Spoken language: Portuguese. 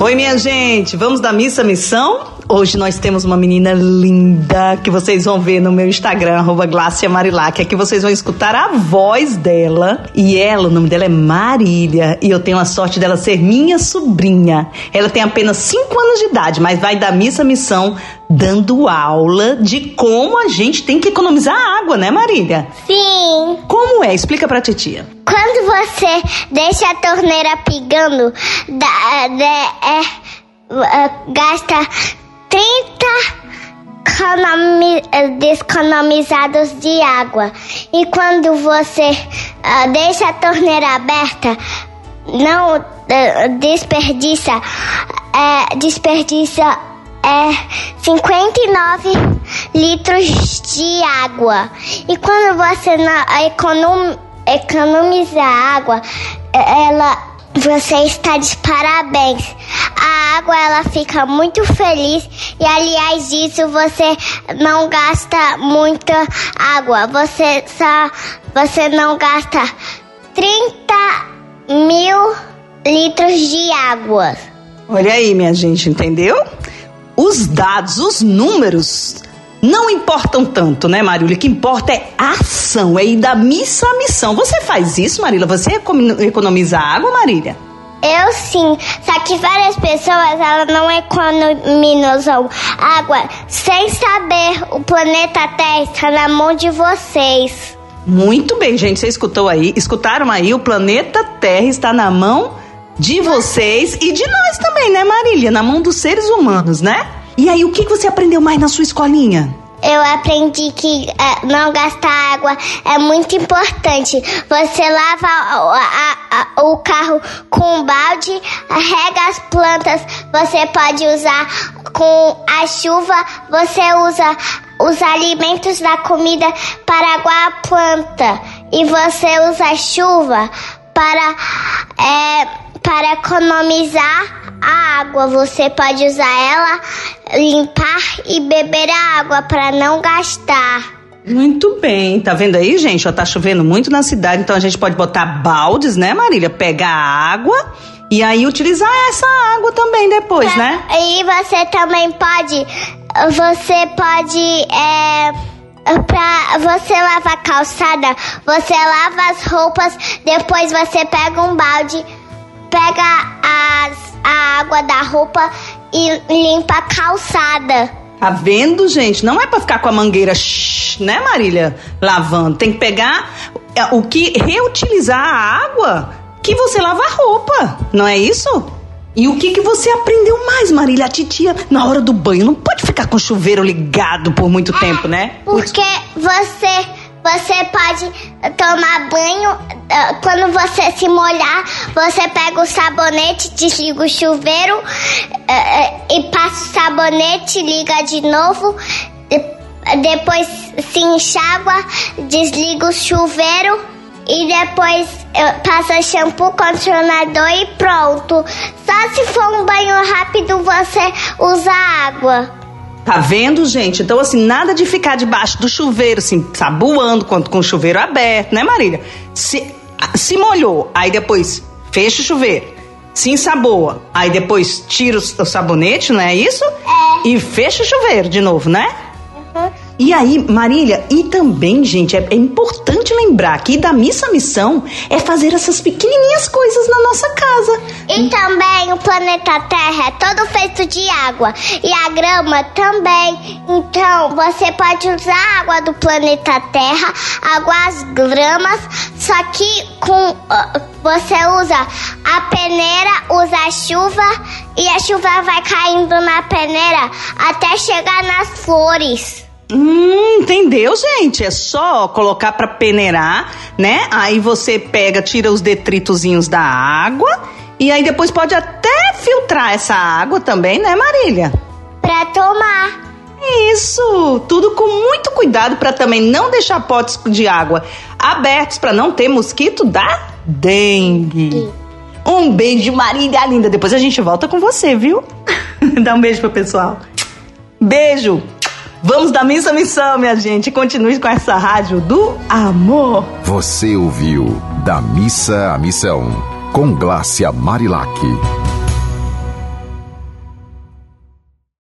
Oi, minha gente, vamos da missa missão? Hoje nós temos uma menina linda que vocês vão ver no meu Instagram, arroba Marilac. Aqui vocês vão escutar a voz dela. E ela, o nome dela é Marília. E eu tenho a sorte dela ser minha sobrinha. Ela tem apenas 5 anos de idade, mas vai da missa missão dando aula de como a gente tem que economizar água, né, Marília? Sim. Como é? Explica pra titia. Você deixa a torneira pingando, dá, dá, é, é, gasta 30 desconomizados de água. E quando você uh, deixa a torneira aberta, não desperdiça, uh, desperdiça é 59 litros de água. E quando você não econom, economiza água, ela você está de parabéns. A água ela fica muito feliz e aliás disso você não gasta muita água. Você só você não gasta 30 mil litros de água. Olha aí, minha gente, entendeu? Os dados, os números não importam tanto, né, Marília? O que importa é a ação, é ir da missa à missão. Você faz isso, Marília? Você economiza água, Marília? Eu sim, só que várias pessoas elas não economizam água sem saber o planeta Terra está na mão de vocês. Muito bem, gente, você escutou aí? Escutaram aí? O planeta Terra está na mão de vocês e de nós também, né, Marília? Na mão dos seres humanos, né? E aí, o que você aprendeu mais na sua escolinha? Eu aprendi que uh, não gastar água é muito importante. Você lava a, a, o carro com um balde, rega as plantas, você pode usar com a chuva, você usa os alimentos da comida para aguar a planta e você usa a chuva para, é, para economizar a água. Você pode usar ela, limpar e beber a água para não gastar. Muito bem, tá vendo aí, gente? Ó, tá chovendo muito na cidade, então a gente pode botar baldes, né, Marília? Pegar a água e aí utilizar essa água também depois, né? E você também pode, você pode, é, pra você lavar a calçada, você lava as roupas, depois você pega um balde, pega as a água da roupa e limpa a calçada. Tá vendo, gente? Não é para ficar com a mangueira, shh, né, Marília? Lavando. Tem que pegar é, o que reutilizar a água que você lava a roupa, não é isso? E o que que você aprendeu mais, Marília? A titia, na hora do banho, não pode ficar com o chuveiro ligado por muito é, tempo, né? Porque você você pode tomar banho ah, quando você se molhar. Você pega o sabonete, desliga o chuveiro ah, ah, e passa o sabonete, liga de novo. Depois se enxágua, desliga o chuveiro e depois passa shampoo, condicionador e pronto. Só se for um banho rápido você usa água. Tá vendo, gente? Então, assim, nada de ficar debaixo do chuveiro, assim, saboando quanto com o chuveiro aberto, né, Marília? Se, se molhou, aí depois fecha o chuveiro, se ensaboa, aí depois tira o, o sabonete, não é isso? É. E fecha o chuveiro de novo, né? E aí, Marília, e também, gente, é, é, importante lembrar que da missa à missão é fazer essas pequenininhas coisas na nossa casa. E também o planeta Terra é todo feito de água e a grama também. Então, você pode usar a água do planeta Terra, aguar as gramas, só que com você usa a peneira, usa a chuva e a chuva vai caindo na peneira até chegar nas flores. Hum, entendeu, gente? É só colocar para peneirar, né? Aí você pega, tira os detritozinhos da água e aí depois pode até filtrar essa água também, né, Marília? Para tomar. Isso, tudo com muito cuidado para também não deixar potes de água abertos para não ter mosquito da dengue. Um beijo, Marília linda. Depois a gente volta com você, viu? Dá um beijo pro pessoal. Beijo. Vamos da missa missão, minha gente. Continue com essa rádio do amor. Você ouviu Da Missa à Missão, com Glácia Marilac.